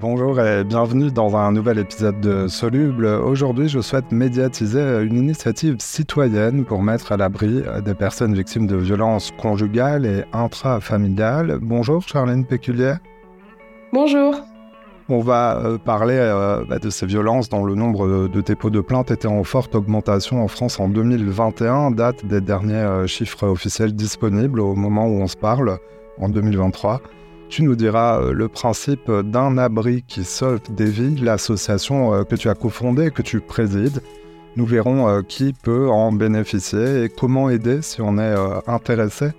Bonjour et bienvenue dans un nouvel épisode de Soluble. Aujourd'hui, je souhaite médiatiser une initiative citoyenne pour mettre à l'abri des personnes victimes de violences conjugales et intrafamiliales. Bonjour Charlène Péculier. Bonjour. On va euh, parler euh, bah, de ces violences dont le nombre de dépôts de plaintes était en forte augmentation en France en 2021, date des derniers euh, chiffres officiels disponibles au moment où on se parle, en 2023. Tu nous diras le principe d'un abri qui sauve des vies, l'association que tu as cofondée, que tu présides. Nous verrons qui peut en bénéficier et comment aider si on est intéressé.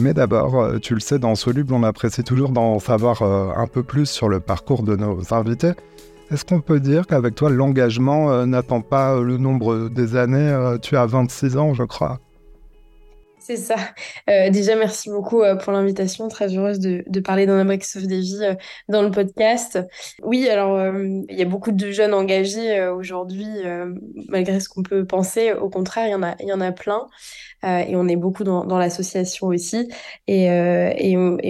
Mais d'abord, euh, tu le sais, dans Soluble, on apprécie toujours d'en savoir euh, un peu plus sur le parcours de nos invités. Est-ce qu'on peut dire qu'avec toi, l'engagement euh, n'attend pas le nombre des années Tu as 26 ans, je crois? C'est ça. déjà, merci beaucoup pour l'invitation. Très heureuse de, parler d'un abri qui sauve des vies dans le podcast. Oui, alors, il y a beaucoup de jeunes engagés aujourd'hui, malgré ce qu'on peut penser. Au contraire, il y en a, y en plein. Euh, et on est beaucoup dans, l'association aussi. Et, euh,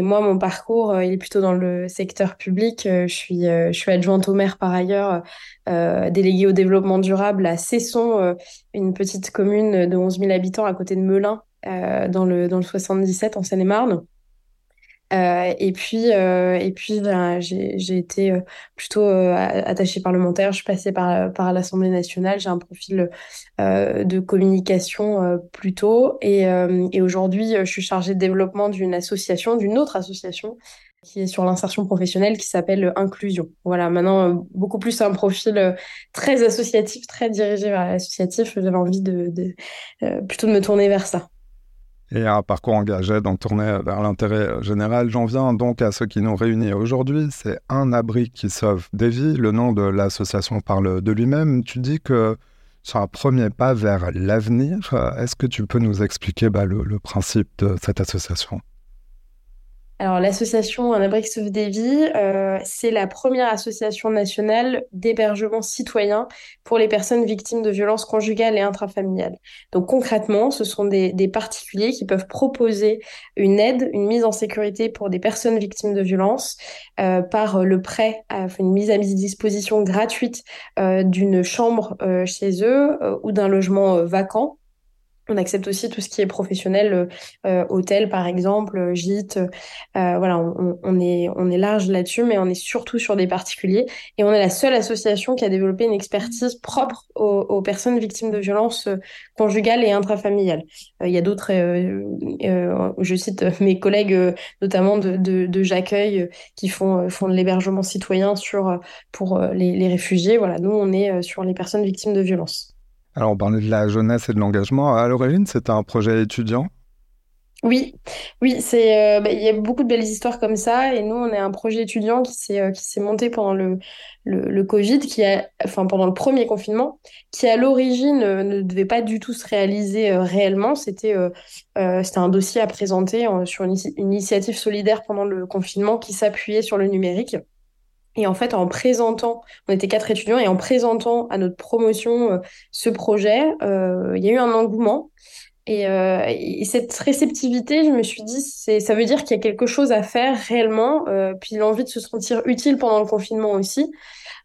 moi, mon parcours, euh, il est plutôt dans le secteur public. je suis, je suis adjointe au maire par ailleurs, déléguée au développement durable à Cesson, une petite commune de 11 000 habitants à côté de Melun, dans, le, dans le 77 en Seine-et-Marne. Euh, et puis, euh, puis ben, j'ai été euh, plutôt attachée parlementaire. Je suis passée par, par l'Assemblée nationale. J'ai un profil de communication plutôt. Et, et aujourd'hui, je suis chargée de développement d'une association, d'une autre association qui est sur l'insertion professionnelle qui s'appelle Inclusion. Voilà, maintenant beaucoup plus un profil très associatif, très dirigé vers l'associatif. J'avais envie de, de plutôt de me tourner vers ça et un parcours engagé, donc tourné vers l'intérêt général. J'en viens donc à ce qui nous réunit aujourd'hui, c'est Un abri qui sauve des vies. Le nom de l'association parle de lui-même. Tu dis que c'est un premier pas vers l'avenir. Est-ce que tu peux nous expliquer bah, le principe de cette association? Alors, l'association Un abri qui sauve des vies, euh, c'est la première association nationale d'hébergement citoyen pour les personnes victimes de violences conjugales et intrafamiliales. Donc, concrètement, ce sont des, particuliers qui peuvent proposer une aide, une mise en sécurité pour des personnes victimes de violences euh, par le prêt, une mise à disposition gratuite euh, d'une chambre chez eux ou d'un logement vacant on accepte aussi tout ce qui est professionnel, euh, euh, hôtel par exemple, euh, gîte. voilà, on, est, large là-dessus, mais on est surtout sur des particuliers. Et on est la seule association qui a développé une expertise propre aux, personnes victimes de violences conjugales et intrafamiliales. Il y a d'autres, je cite mes collègues, notamment de, de, qui font, font de l'hébergement citoyen sur, pour les, les réfugiés. Voilà, nous, on est sur les personnes victimes de violences. Alors, on parlait de la jeunesse et de l'engagement. À l'origine, c'était un projet étudiant? Oui, oui, c'est euh, bah, il y a beaucoup de belles histoires comme ça et nous on est un projet étudiant qui s'est euh, monté pendant le, le, Covid qui a enfin pendant le premier confinement qui à l'origine euh, ne devait pas du tout se réaliser réellement, c'était c'était un dossier à présenter sur une, initiative solidaire pendant le confinement qui s'appuyait sur le numérique. Et en fait, en présentant, on était quatre étudiants, et en présentant à notre promotion euh, ce projet, euh, il y a eu un engouement. Euh, et, cette réceptivité, je me suis dit, ça veut dire qu'il y a quelque chose à faire réellement, puis l'envie de se sentir utile pendant le confinement aussi,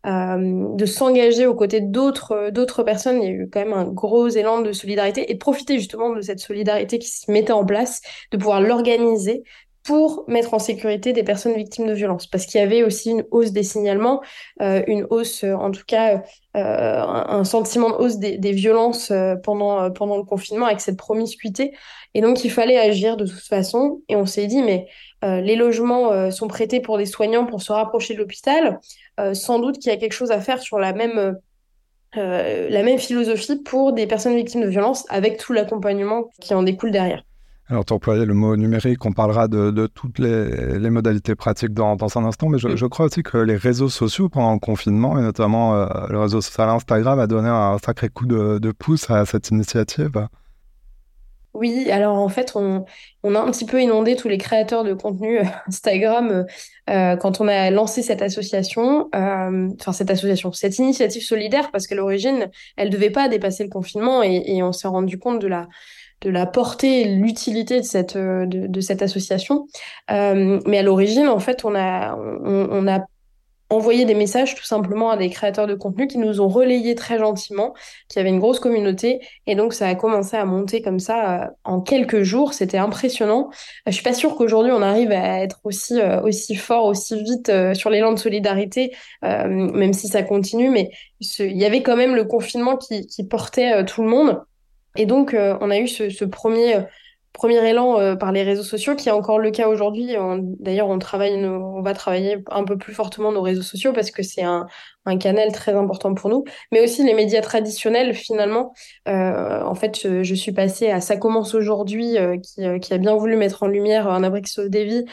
de s'engager aux côtés d'autres, d'autres personnes. Il y a eu quand même un gros élan de solidarité et de profiter justement de cette solidarité qui se mettait en place, de pouvoir l'organiser, pour mettre en sécurité des personnes victimes de violences. Parce qu'il y avait aussi une hausse des signalements, euh, une hausse, euh, en tout cas, euh, un, sentiment de hausse des, violences pendant, le confinement avec cette promiscuité. Et donc, il fallait agir de toute façon. Et on s'est dit, mais les logements sont prêtés pour des soignants pour se rapprocher de l'hôpital. sans doute qu'il y a quelque chose à faire sur la même... la même philosophie pour des personnes victimes de violences avec tout l'accompagnement qui en découle derrière. Alors, tu employais le mot numérique, on parlera de, toutes les, modalités pratiques dans, un instant, mais je, crois aussi que les réseaux sociaux pendant le confinement, et notamment euh, le réseau social Instagram, a donné un sacré coup de, pouce à cette initiative. Oui, alors en fait, on, a un petit peu inondé tous les créateurs de contenu euh, Instagram euh, quand on a lancé cette association, enfin cette association, cette initiative solidaire, parce qu'à l'origine, elle ne devait pas dépasser le confinement et on s'est rendu compte de la de la portée et l'utilité de cette, de, cette association. Euh, mais à l'origine, en fait, on a, on, a envoyé des messages tout simplement à des créateurs de contenu qui nous ont relayés très gentiment, qui avaient une grosse communauté. Et donc, ça a commencé à monter comme ça euh, en quelques jours. C'était impressionnant. Euh, je suis pas sûre qu'aujourd'hui, on arrive à être aussi, euh, aussi fort, aussi vite sur l'élan de solidarité, même si ça continue. Mais il y avait quand même le confinement qui portait tout le monde. Et donc, on a eu ce, premier premier élan euh, par les réseaux sociaux, qui est encore le cas aujourd'hui. D'ailleurs, on on va travailler un peu plus fortement nos réseaux sociaux parce que c'est un, un canal très important pour nous, mais aussi les médias traditionnels finalement. Euh, en fait, je, suis passée à Ça commence aujourd'hui, euh, qui, euh, qui, a bien voulu mettre en lumière un Abrixo Devi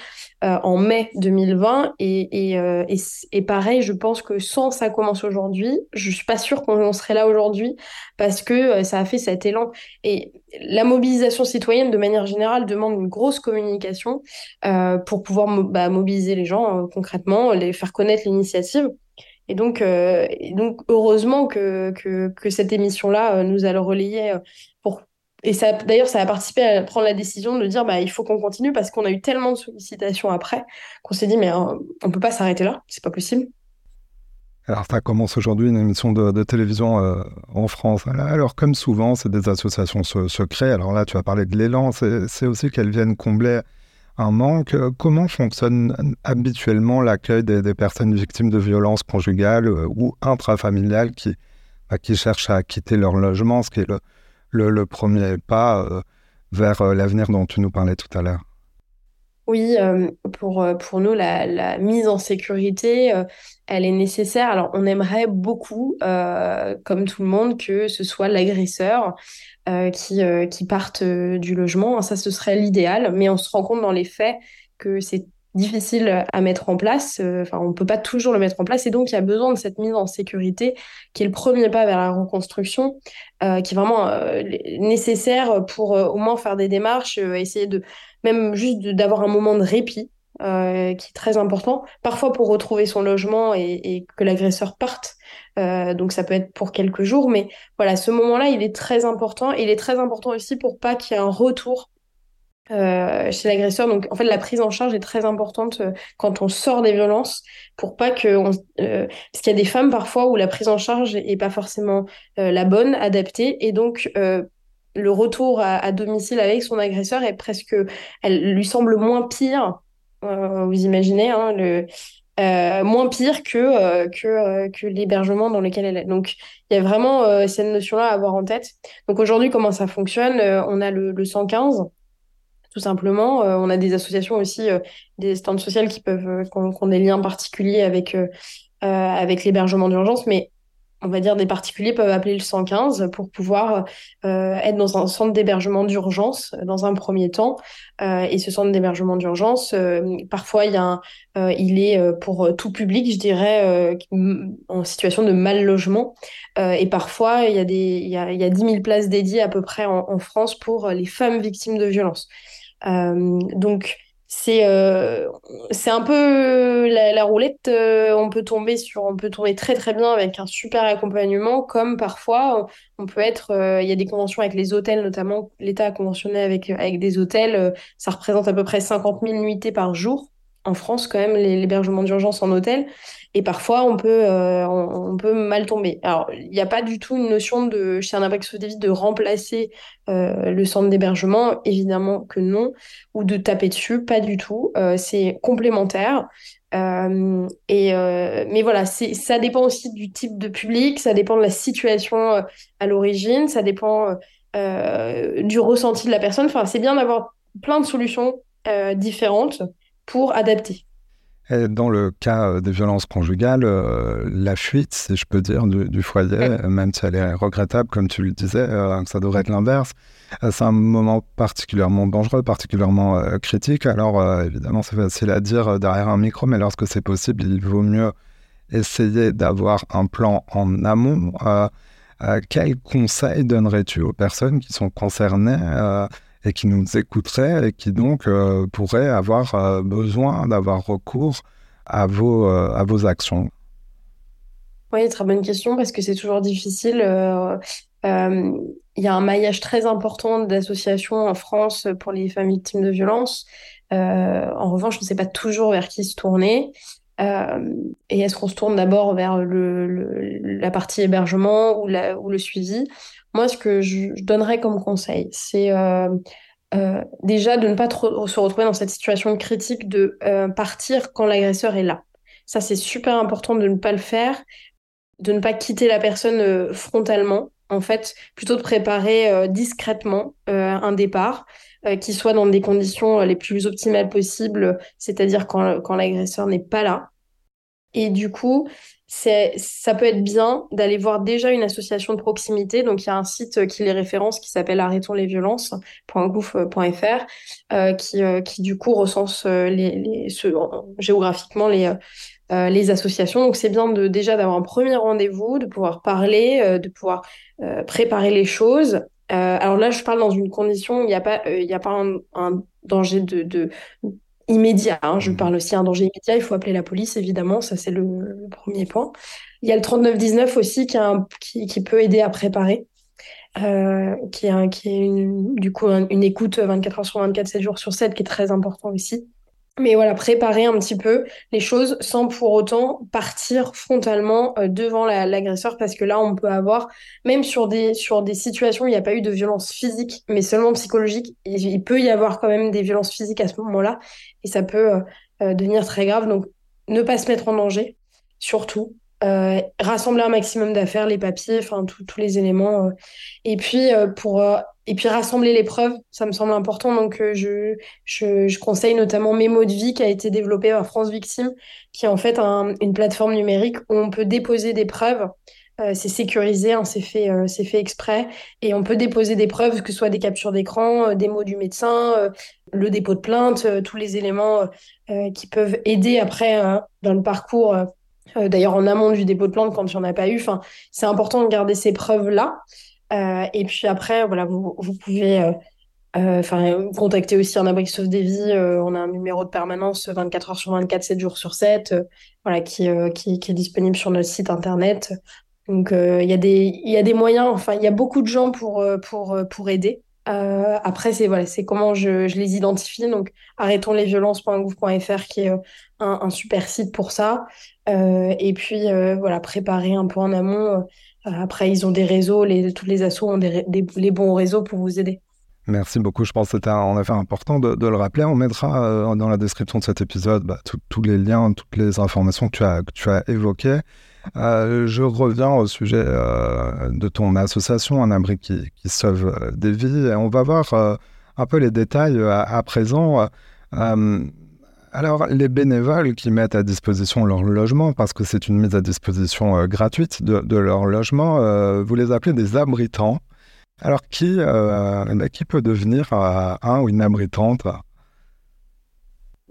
en mai 2020, et, et, et, et, pareil, je pense que sans Ça commence aujourd'hui, je suis pas sûre qu'on serait là aujourd'hui parce que ça a fait cet élan. Et la mobilisation citoyenne, de manière générale, demande une grosse communication pour pouvoir bah, mobiliser les gens concrètement, les faire connaître l'initiative. Et donc, euh, donc heureusement que, que, cette émission-là euh, nous a le relayer euh, pour et ça, d'ailleurs, ça a participé à prendre la décision de dire, bah, il faut qu'on continue parce qu'on a eu tellement de sollicitations après qu'on s'est dit, mais on peut pas s'arrêter là, c'est pas possible. Alors, ça commence aujourd'hui une émission de, télévision en France. Alors, comme souvent, c'est des associations secrètes. Alors là, tu as parlé de l'élan, c'est aussi qu'elles viennent combler manque. Euh, comment fonctionne habituellement l'accueil des, personnes victimes de violences conjugales euh, ou intrafamiliales qui, bah, qui cherchent à quitter leur logement, ce qui est le, premier pas euh, vers l'avenir dont tu nous parlais tout à l'heure? Oui, pour, pour nous, la, la, mise en sécurité, elle est nécessaire. Alors, on aimerait beaucoup, comme tout le monde, que ce soit l'agresseur qui, qui partent euh, du logement. Ça, ce serait l'idéal, mais on se rend compte dans les faits que c'est difficile à mettre en place. Enfin, on peut pas toujours le mettre en place, et donc il y a besoin de cette mise en sécurité, qui est le premier pas vers la reconstruction, qui est vraiment nécessaire pour au moins faire des démarches, essayer de même juste d'avoir un moment de répit euh, qui est très important, parfois pour retrouver son logement et, que l'agresseur parte. Euh, donc ça peut être pour quelques jours, mais voilà, ce moment-là, il est très important. Et il est très important aussi pour pas qu'il y ait un retour euh, chez l'agresseur. Donc en fait, la prise en charge est très importante quand on sort des violences pour pas que... On, parce qu'il y a des femmes parfois où la prise en charge est pas forcément la bonne, adaptée, et donc le retour à, domicile avec son agresseur est presque, elle lui semble moins pire euh, vous imaginez, hein, le, euh, moins pire que, euh, que, que l'hébergement dans lequel elle est. Donc, il y a vraiment cette notion-là à avoir en tête. Donc, aujourd'hui, comment ça fonctionne? On a le, le 115, tout simplement. on a des associations aussi, des stands sociales qui peuvent, qui ont, des liens particuliers avec, l'hébergement d'urgence, mais on va dire, des particuliers peuvent appeler le 115 pour pouvoir euh, être dans un centre d'hébergement d'urgence euh, dans un premier temps. Euh, et ce centre d'hébergement d'urgence, parfois, il, y a il est pour tout public, je dirais, en situation de mal logement. et parfois, il y, a des, il, y a, il y a 10 000 places dédiées à peu près en, en France pour les femmes victimes de violences. Donc, c'est euh, c'est un peu la, roulette euh, on peut tomber sur on peut tomber très très bien avec un super accompagnement comme parfois on peut être euh, il y a des conventions avec les hôtels notamment l'État a conventionné avec avec des hôtels ça représente à peu près 50 000 nuitées par jour en France quand même l'hébergement d'urgence en hôtel et parfois on peut euh, on, peut mal tomber. Alors il n'y a pas du tout une notion de chez un impact de vie de remplacer euh, le centre d'hébergement, évidemment que non, ou de taper dessus, pas du tout. Euh, c'est complémentaire. et mais voilà, ça dépend aussi du type de public, ça dépend de la situation à l'origine, ça dépend du ressenti de la personne. Enfin, c'est bien d'avoir plein de solutions différentes pour adapter. dans le cas euh, des violences conjugales, euh, la fuite, si je peux dire, du, foyer, même si elle est regrettable, comme tu le disais, euh, ça devrait être l'inverse, c'est un moment particulièrement dangereux, particulièrement critique. Alors, évidemment, c'est facile à dire derrière un micro, mais lorsque c'est possible, il vaut mieux essayer d'avoir un plan en amont. quel conseil donnerais-tu aux personnes qui sont concernées et qui nous écouteraient et qui donc euh, pourraient avoir euh, besoin d'avoir recours à vos, euh, à vos actions Oui, très bonne question parce que c'est toujours difficile. Il y a un maillage très important d'associations en France pour les femmes victimes de violences. en revanche, on ne sait pas toujours vers qui se tourner. Et est-ce qu'on se tourne d'abord vers le, la partie hébergement ou, la, ou le suivi? Moi, ce que je, donnerais comme conseil, c'est déjà de ne pas trop se retrouver dans cette situation critique de partir quand l'agresseur est là. Ça, c'est super important de ne pas le faire, de ne pas quitter la personne frontalement en fait, plutôt de préparer euh, discrètement euh, un départ euh, qui soit dans des conditions les plus optimales possibles, c'est-à-dire quand, quand l'agresseur n'est pas là. Et du coup, ça peut être bien d'aller voir déjà une association de proximité. Donc, il y a un site qui les référence qui s'appelle arrêtonslesleviolences.gouv.fr qui, qui, du coup, recense les, les géographiquement les, euh, les associations. Donc c'est bien de déjà d'avoir un premier rendez-vous, de pouvoir parler, euh, de pouvoir euh, préparer les choses. Alors là, je parle dans une condition où il n'y a pas, il y a pas un, danger de, immédiat. Hein. Je mmh. parle aussi d'un danger immédiat. Il faut appeler la police, évidemment. Ça, c'est le, premier point. Il y a le 3919 aussi qui, qui, peut aider à préparer. qui est, qui est du coup une écoute 24 heures sur 24, 7 jours sur 7, qui est très important aussi. Mais voilà, préparer un petit peu les choses sans pour autant partir frontalement euh, devant l'agresseur parce que là, on peut avoir, même sur des, sur des situations où il n'y a pas eu de violence physique, mais seulement psychologique, il peut y avoir quand même des violences physiques à ce moment-là et ça peut euh, euh, devenir très grave. Donc, ne pas se mettre en danger, surtout. rassembler un maximum d'affaires, les papiers, enfin tous les éléments. et puis pour et puis rassembler les preuves, ça me semble important. Donc euh, je, je, je, conseille notamment Mémo de vie qui a été développé par France Victime, qui est en fait une plateforme numérique où on peut déposer des preuves. Euh, c'est sécurisé, hein, c'est fait, euh, c'est fait exprès, et on peut déposer des preuves, que ce soit des captures d'écran, des mots du médecin, le dépôt de plainte, tous les éléments qui peuvent aider après dans le parcours. D'ailleurs, en amont du dépôt de plainte, quand il n'y en a pas eu, enfin, c'est important de garder ces preuves-là. Euh, et puis après, voilà, vous, vous pouvez euh, euh, enfin contacter aussi un abri sauve des vies. on a un numéro de permanence 24 heures sur 24, 7 jours sur 7, voilà, qui, qui, est disponible sur notre site internet. Donc il y, a des, y a des moyens, enfin il y a beaucoup de gens pour, pour, pour aider. après, c'est voilà, comment je, je, les identifie. Donc, arrêtonslesviolences.gouv.fr qui est un, un, super site pour ça. et puis, voilà, préparer un peu en amont après, ils ont des réseaux, les, tous les assos ont les bons réseaux pour vous aider. Merci beaucoup. Je pense que c'était en effet important de, le rappeler. On mettra euh, dans la description de cet épisode bah, tous les liens, toutes les informations que tu as, évoquées. Euh, je reviens au sujet euh, de ton association, Un abri qui, sauve des vies. On va voir un peu les détails à, présent. Alors, les bénévoles qui mettent à disposition leur logement, parce que c'est une mise à disposition euh, gratuite de, leur logement, euh, vous les appelez des abritants. Alors, qui, euh, bah, qui peut devenir un ou une abritante?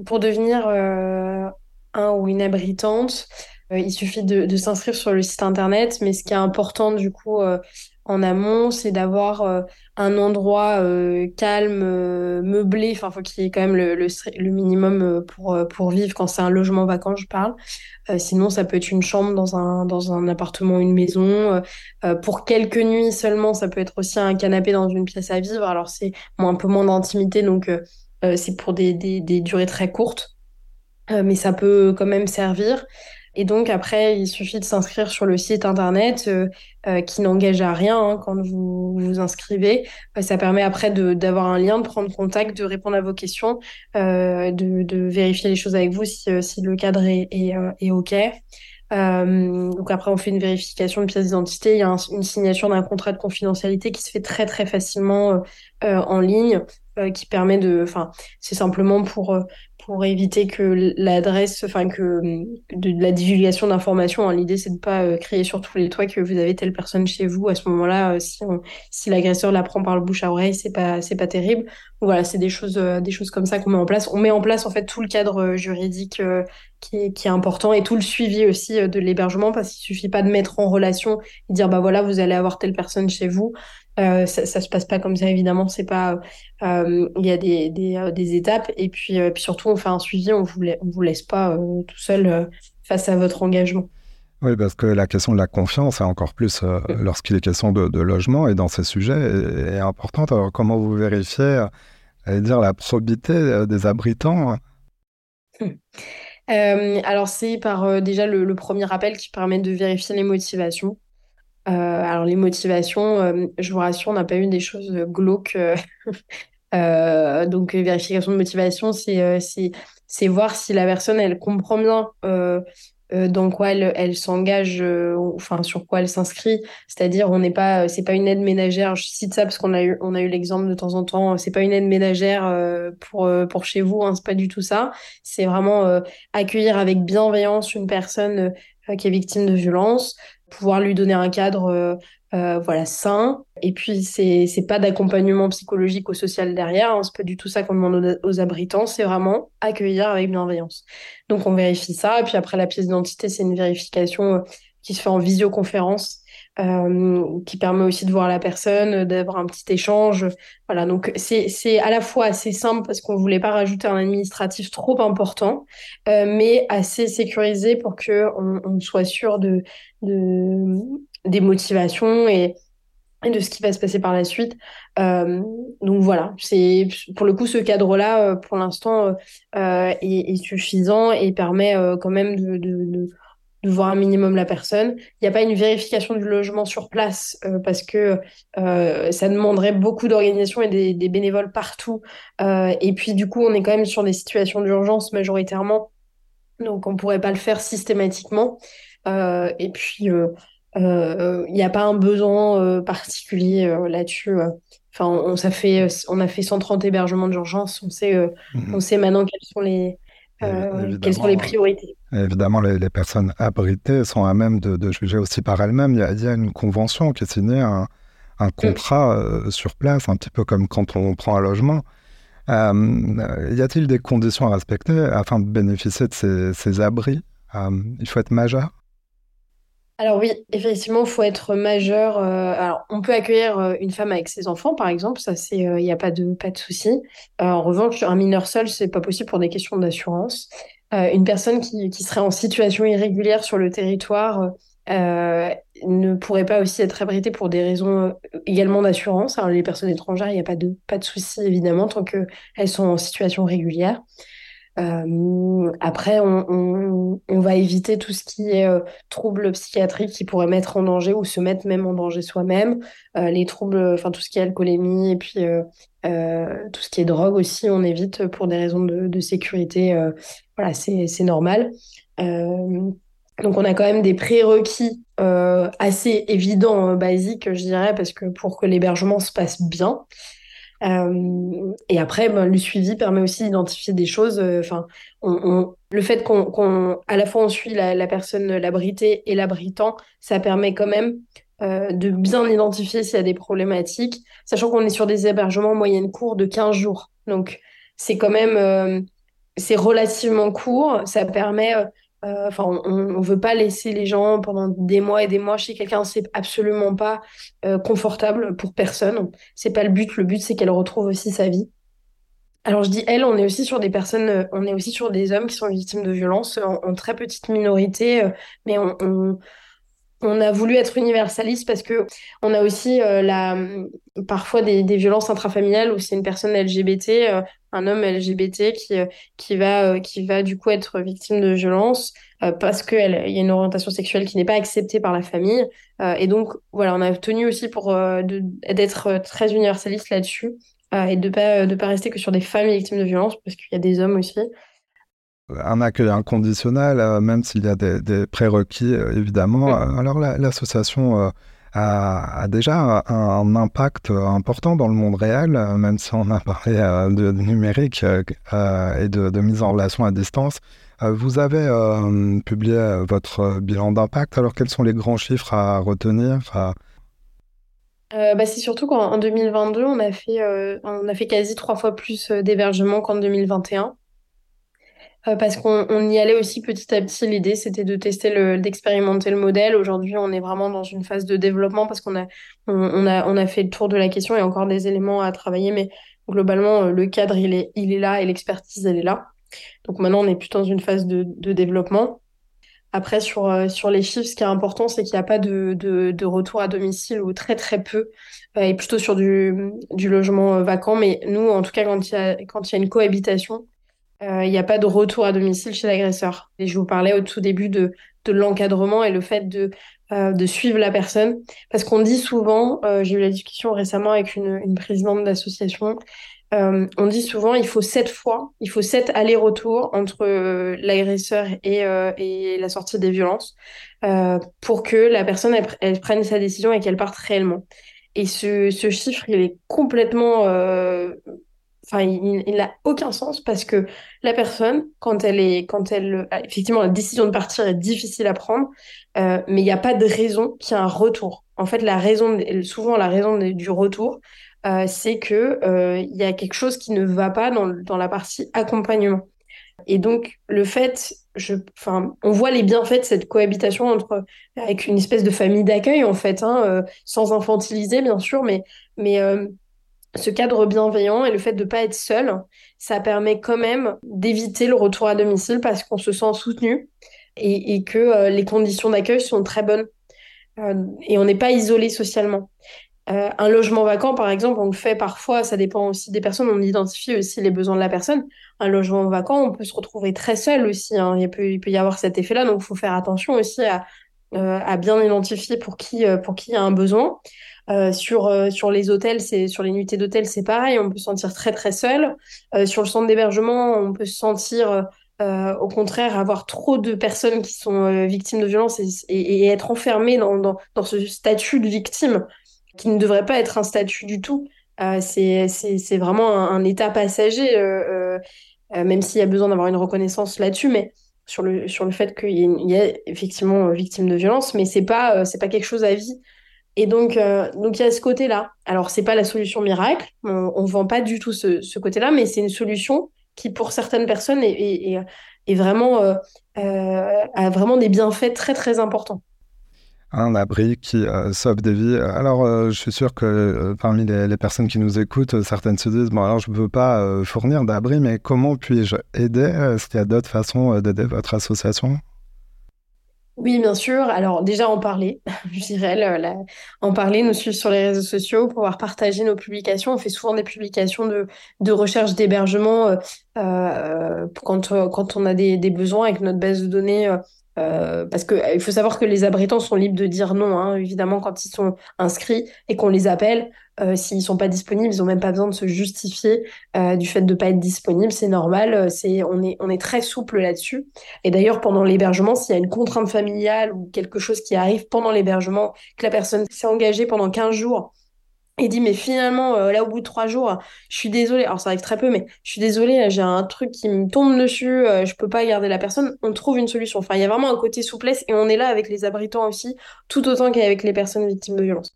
Pour devenir un ou une abritante, il suffit de, s'inscrire sur le site internet, mais ce qui est important du coup en amont, c'est d'avoir euh, un endroit euh, calme, euh, meublé, enfin, faut qu'il y ait quand même le, le, minimum pour, pour vivre quand c'est un logement vacant, je parle. sinon, ça peut être une chambre dans un, dans un appartement, une maison. pour quelques nuits seulement, ça peut être aussi un canapé dans une pièce à vivre. Alors, c'est un peu moins d'intimité, donc c'est pour des, des, des, durées très courtes. mais ça peut quand même servir. Et donc après, il suffit de s'inscrire sur le site internet euh, euh, qui n'engage à rien hein, quand vous vous inscrivez. Euh, ça permet après d'avoir un lien, de prendre contact, de répondre à vos questions, de, vérifier les choses avec vous si, le cadre est OK. donc après, on fait une vérification de pièce d'identité. Il y a une signature d'un contrat de confidentialité qui se fait très très facilement en ligne, qui permet de, enfin, c'est simplement pour pour éviter que l'adresse, enfin que de, la divulgation d'informations. Hein. L'idée c'est de pas euh, crier sur tous les toits que vous avez telle personne chez vous. À ce moment-là, euh, si, si l'agresseur la prend par le bouche à oreille, c'est pas c'est pas terrible. Voilà, c'est des choses euh, des choses comme ça qu'on met en place. On met en place en fait tout le cadre juridique qui est, qui est important et tout le suivi aussi de l'hébergement parce qu'il suffit pas de mettre en relation et dire bah voilà vous allez avoir telle personne chez vous. Euh, ça, ça se passe pas comme ça évidemment c'est pas euh, il y a des, des, euh, des, étapes et puis, puis surtout on fait un suivi on vous on vous laisse pas tout seul face à votre engagement oui, parce que la question de la confiance, encore plus lorsqu'il est question de, logement et dans ces sujets, est, importante. Alors, comment vous vérifiez, dire, la probité des abritants hum. alors c'est par déjà le, premier appel qui permet de vérifier les motivations. Alors les motivations, je vous rassure, on n'a pas eu des choses glauques. donc vérification de motivation, c'est c'est voir si la personne elle comprend bien euh, dans quoi elle, elle s'engage, euh, enfin sur quoi elle s'inscrit. C'est-à-dire, on n'est pas, c'est pas une aide ménagère. Je cite ça parce qu'on a eu, on a eu l'exemple de temps en temps. C'est pas une aide ménagère euh, pour pour chez vous. Hein, c'est pas du tout ça. C'est vraiment accueillir avec bienveillance une personne qui est victime de violence, pouvoir lui donner un cadre euh, voilà, sain. Et puis, c'est, c'est pas d'accompagnement psychologique ou social derrière. Hein. C'est pas du tout ça qu'on demande aux, abritants. C'est vraiment accueillir avec bienveillance. Donc, on vérifie ça. Et puis après, la pièce d'identité, c'est une vérification euh, qui se fait en visioconférence. Euh, qui permet aussi de voir la personne, d'avoir un petit échange. Voilà, donc c'est, à la fois assez simple parce qu'on voulait pas rajouter un administratif trop important, euh, mais assez sécurisé pour que on, soit sûr de, de, des motivations et, de ce qui va se passer par la suite. Euh, donc voilà, pour le coup ce cadre-là, pour l'instant, est, suffisant et permet quand même de, voir un minimum la personne. Il n'y a pas une vérification du logement sur place parce que ça demanderait beaucoup d'organisation et des, des, bénévoles partout. et puis du coup, on est quand même sur des situations d'urgence majoritairement, donc on pourrait pas le faire systématiquement. et puis il euh, n'y a pas un besoin euh, particulier euh, là-dessus. Enfin, on, ça fait, on a fait 130 hébergements d'urgence. On sait, mhm. on sait maintenant quelles sont les, quelles sont les priorités? Évidemment, les, personnes abritées sont à même de, juger aussi par elles-mêmes. Il y, a, une convention qui est signée, un, un mm. contrat sur place, un petit peu comme quand on prend un logement. y a-t-il des conditions à respecter afin de bénéficier de ces, ces abris? Il faut être majeur? Alors oui, effectivement, il faut être majeur. Euh, alors, on peut accueillir euh, une femme avec ses enfants, par exemple, ça c'est, il euh, n'y a pas de pas de souci. en revanche, un mineur seul, c'est pas possible pour des questions d'assurance. une personne qui, qui serait en situation irrégulière sur le territoire ne pourrait pas aussi être abritée pour des raisons également d'assurance. Alors les personnes étrangères, il n'y a pas de pas de souci évidemment tant qu'elles sont en situation régulière. Euh, après, on, va éviter tout ce qui est euh, troubles psychiatriques qui pourraient mettre en danger ou se mettre même en danger soi-même. Euh, les troubles, enfin tout ce qui est alcoolémie et puis tout ce qui est drogue aussi, on évite pour des raisons de, sécurité. voilà, c'est normal. donc on a quand même des prérequis assez évidents, basiques, je dirais, parce que pour que l'hébergement se passe bien. Euh, et après, ben, le suivi permet aussi d'identifier des choses. Euh, enfin, le fait qu'on, à la fois on suit la, personne l'abritée et l'abritant, ça permet quand même euh, de bien identifier s'il y a des problématiques, sachant qu'on est sur des hébergements moyenne court de 15 jours. Donc, c'est quand même, c'est relativement court. Ça permet euh, enfin, on ne veut pas laisser les gens pendant des mois et des mois chez quelqu'un. C'est absolument pas euh, confortable pour personne. C'est pas le but. Le but, c'est qu'elle retrouve aussi sa vie. Alors je dis elle, on est aussi sur des personnes, euh, on est aussi sur des hommes qui sont victimes de violences en, très petite minorité, mais on, a voulu être universaliste parce que on a aussi la, parfois des, des, violences intrafamiliales où c'est une personne LGBT, un homme LGBT qui, euh, qui, va, qui va du coup être victime de violences parce qu'il y a une orientation sexuelle qui n'est pas acceptée par la famille. et donc, voilà, on a tenu aussi pour d'être très universaliste là-dessus et de pas, de pas rester que sur des femmes victimes de violences parce qu'il y a des hommes aussi un accueil inconditionnel, euh, même s'il y a des, prérequis, euh, évidemment. Euh, alors l'association a, déjà un, impact important dans le monde réel, même si on a parlé de, numérique et de, mise en relation à distance. Vous avez publié votre bilan d'impact. Alors quels sont les grands chiffres à retenir bah, c'est surtout qu'en 2022, on a fait, on a fait quasi trois fois plus d'hébergements qu'en 2021. Euh, parce qu'on y allait aussi petit à petit. L'idée, c'était de tester le, d'expérimenter le modèle. Aujourd'hui, on est vraiment dans une phase de développement parce qu'on a, on, a, on a fait le tour de la question et encore des éléments à travailler, mais globalement, euh, le cadre, il est, il est là et l'expertise, elle est là. Donc maintenant, on est plutôt dans une phase de, de développement. Après, sur, euh, sur les chiffres, ce qui est important, c'est qu'il n'y a pas de, de, de, retour à domicile ou très très peu, et plutôt sur du, du logement vacant. Mais nous, en tout cas, quand il y a, quand il y a une cohabitation, il n'y a pas de retour à domicile chez l'agresseur. Et je vous parlais au tout début de, de l'encadrement et le fait de, de suivre la personne. Parce qu'on dit souvent, j'ai eu la discussion récemment avec une, une présidente d'association, euh, on dit souvent il faut sept fois, il faut sept allers-retours entre euh, l'agresseur et, euh, et, la sortie des violences pour que la personne elle, prenne sa décision et qu'elle parte réellement. Et ce, ce, chiffre, il est complètement, enfin, il n'a aucun sens parce que la personne, quand elle est, quand elle, effectivement, la décision de partir est difficile à prendre, mais il n'y a pas de raison qu'il y ait un retour. En fait, la raison, souvent la raison du retour, euh, c'est que euh, il y a quelque chose qui ne va pas dans, dans la partie accompagnement. Et donc le fait, je, enfin, on voit les bienfaits de cette cohabitation entre avec une espèce de famille d'accueil en fait, hein, euh, sans infantiliser bien sûr, mais mais ce cadre bienveillant et le fait de pas être seul, ça permet quand même d'éviter le retour à domicile parce qu'on se sent soutenu et, que les conditions d'accueil sont très bonnes et on n'est pas isolé socialement. Euh, un logement vacant, par exemple, on le fait parfois, ça dépend aussi des personnes, on identifie aussi les besoins de la personne. Un logement vacant, on peut se retrouver très seul aussi, hein. il, peut, y avoir cet effet-là, donc il faut faire attention aussi à, euh, à bien identifier pour qui, euh, pour qui il y a un besoin. Sur, sur les hôtels, c'est sur les nuitées d'hôtel, c'est pareil, on peut se sentir très très seul. sur le centre d'hébergement, on peut se sentir au contraire avoir trop de personnes qui sont victimes de violences et, être enfermé dans, dans, dans, ce statut de victime qui ne devrait pas être un statut du tout. Euh, c'est vraiment un, état passager, euh, euh, même s'il y a besoin d'avoir une reconnaissance là-dessus, mais sur le, sur le fait qu'il y, a effectivement victime de violence, mais c'est pas, c'est pas quelque chose à vie. Et donc, donc il y a ce côté-là. Alors, c'est pas la solution miracle, on, ne vend pas du tout ce, ce côté-là, mais c'est une solution qui, pour certaines personnes, est, est, vraiment, a vraiment des bienfaits très, très importants un abri qui euh, sauve des vies. Alors, euh, je suis sûr que euh, parmi les, personnes qui nous écoutent, certaines se disent, bon, alors je ne veux pas fournir d'abri, mais comment puis-je aider? Est-ce qu'il y a d'autres façons d'aider votre association? Oui, bien sûr. Alors déjà en parler, je dirais, en parler, nous suivre sur les réseaux sociaux, pouvoir partager nos publications. On fait souvent des publications de, recherche d'hébergement quand, quand on a des, des, besoins avec notre base de données euh, parce que il faut savoir que les abritants sont libres de dire non, hein, évidemment, quand ils sont inscrits et qu'on les appelle. Euh, S'ils sont pas disponibles, ils n'ont même pas besoin de se justifier euh, du fait de pas être disponible. C'est normal. Euh, c'est on est on est très souple là-dessus. Et d'ailleurs, pendant l'hébergement, s'il y a une contrainte familiale ou quelque chose qui arrive pendant l'hébergement, que la personne s'est engagée pendant 15 jours il dit, mais finalement, euh, là, au bout de trois jours, je suis désolée. Alors, ça arrive très peu, mais je suis désolée, j'ai un truc qui me tombe dessus, euh, je peux pas garder la personne. On trouve une solution. Enfin, il y a vraiment un côté souplesse et on est là avec les abritants aussi, tout autant qu'avec les personnes victimes de violences.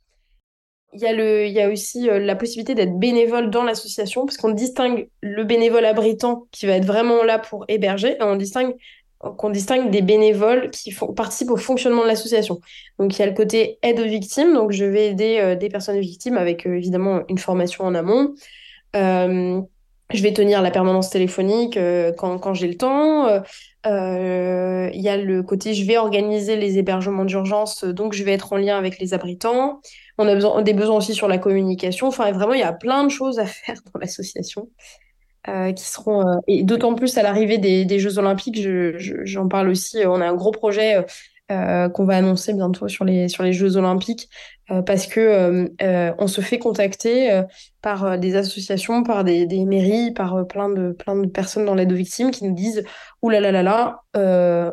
Il y a, le, il y a aussi euh, la possibilité d'être bénévole dans l'association, parce qu'on distingue le bénévole abritant qui va être vraiment là pour héberger, et on distingue qu'on distingue des bénévoles qui font, participent au fonctionnement de l'association. Donc il y a le côté aide aux victimes, donc je vais aider euh, des personnes victimes avec euh, évidemment une formation en amont. Euh, je vais tenir la permanence téléphonique quand, quand j'ai le temps. Il y a le côté je vais organiser les hébergements d'urgence, donc je vais être en lien avec les abritants. On a besoin, des besoins aussi sur la communication. Enfin, vraiment, il y a plein de choses à faire dans l'association. Euh, qui seront euh, et d'autant plus à l'arrivée des, des, Jeux Olympiques, j'en je, parle aussi. On a un gros projet euh, qu'on va annoncer bientôt sur les sur les Jeux Olympiques parce que on se fait contacter par des associations, par des, des, mairies, par plein de plein de personnes dans l'aide aux victimes qui nous disent ouh là là là là,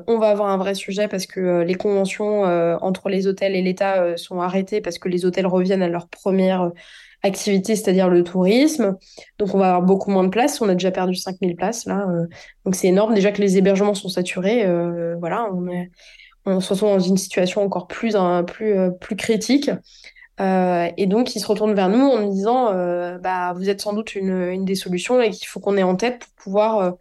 on va avoir un vrai sujet parce que les conventions entre les hôtels et l'État sont arrêtées parce que les hôtels reviennent à leur première activité, c'est-à-dire le tourisme. Donc on va avoir beaucoup moins de places. On a déjà perdu 5000 places là. Euh. donc c'est énorme. Déjà que les hébergements sont saturés. Euh, voilà, on est on se retrouve dans une situation encore plus, plus, euh, plus critique. et donc, ils se retournent vers nous en nous disant bah, Vous êtes sans doute une, une des solutions et qu'il faut qu'on ait en tête pour pouvoir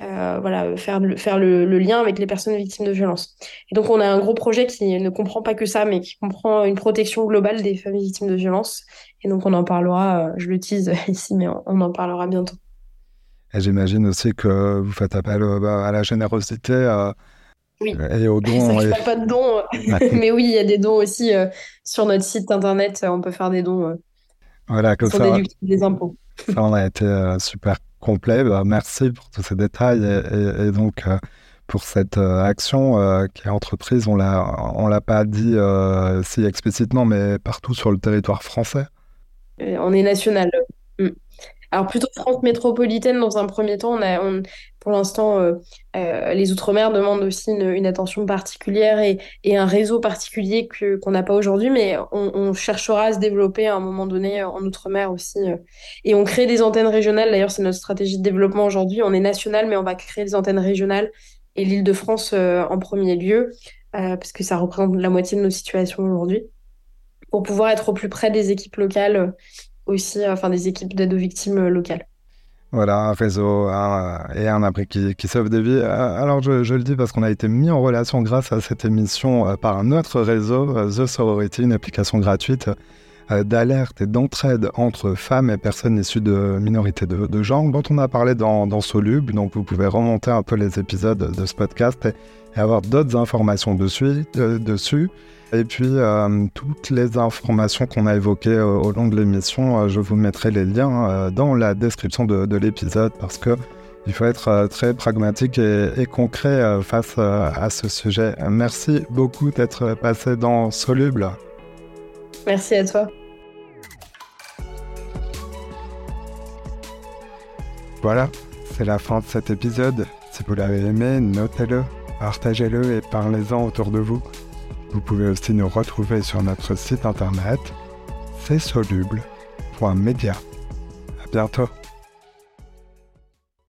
euh, voilà, faire, le, faire le, lien avec les personnes victimes de violences. Et donc, on a un gros projet qui ne comprend pas que ça, mais qui comprend une protection globale des familles victimes de violences. Et donc, on en parlera, euh, je le tease ici, mais on, en parlera bientôt. Et j'imagine aussi que vous faites appel euh, bah, à la générosité. oui. Et aux dons. Ça, pas de dons, mais oui, il y a des dons aussi sur notre site internet. On peut faire des dons. voilà, comme ça. des impôts. Ça, on a été super complet. Bah, merci pour tous ces détails et, donc pour cette action qui est entreprise. On l'a, on l'a pas dit si explicitement, mais partout sur le territoire français. on est national. Mm. Alors plutôt France métropolitaine dans un premier temps. On a, pour l'instant, euh, euh, les Outre-mer demandent aussi une, attention particulière et, un réseau particulier que, qu'on n'a pas aujourd'hui, mais on, cherchera à se développer à un moment donné en Outre-mer aussi. Euh. et on crée des antennes régionales. D'ailleurs, c'est notre stratégie de développement aujourd'hui. On est national, mais on va créer des antennes régionales et l'Île-de-France en premier lieu, parce que ça représente la moitié de nos situations aujourd'hui, pour pouvoir être au plus près des équipes locales aussi, euh, enfin des équipes d'aide aux victimes euh, locales. Voilà, un réseau et un abri qui, sauve des vies. Euh, alors, je, le dis parce qu'on a été mis en relation grâce à cette émission par un autre réseau, The Sorority, une application gratuite d'alerte et d'entraide entre femmes et personnes issues de minorités de, genre, dont on a parlé dans, dans, Soluble. Donc, vous pouvez remonter un peu les épisodes de ce podcast et, avoir d'autres informations dessus. dessus. Et puis, euh, toutes les informations qu'on a évoquées euh, au long de l'émission, euh, je vous mettrai les liens dans la description de, l'épisode parce que il faut être très pragmatique et, concret face à ce sujet. Merci beaucoup d'être passé dans Soluble. Merci à toi. Voilà, c'est la fin de cet épisode. Si vous l'avez aimé, notez-le, partagez-le et parlez-en autour de vous. Vous pouvez aussi nous retrouver sur notre site internet c'est soluble.media. À bientôt.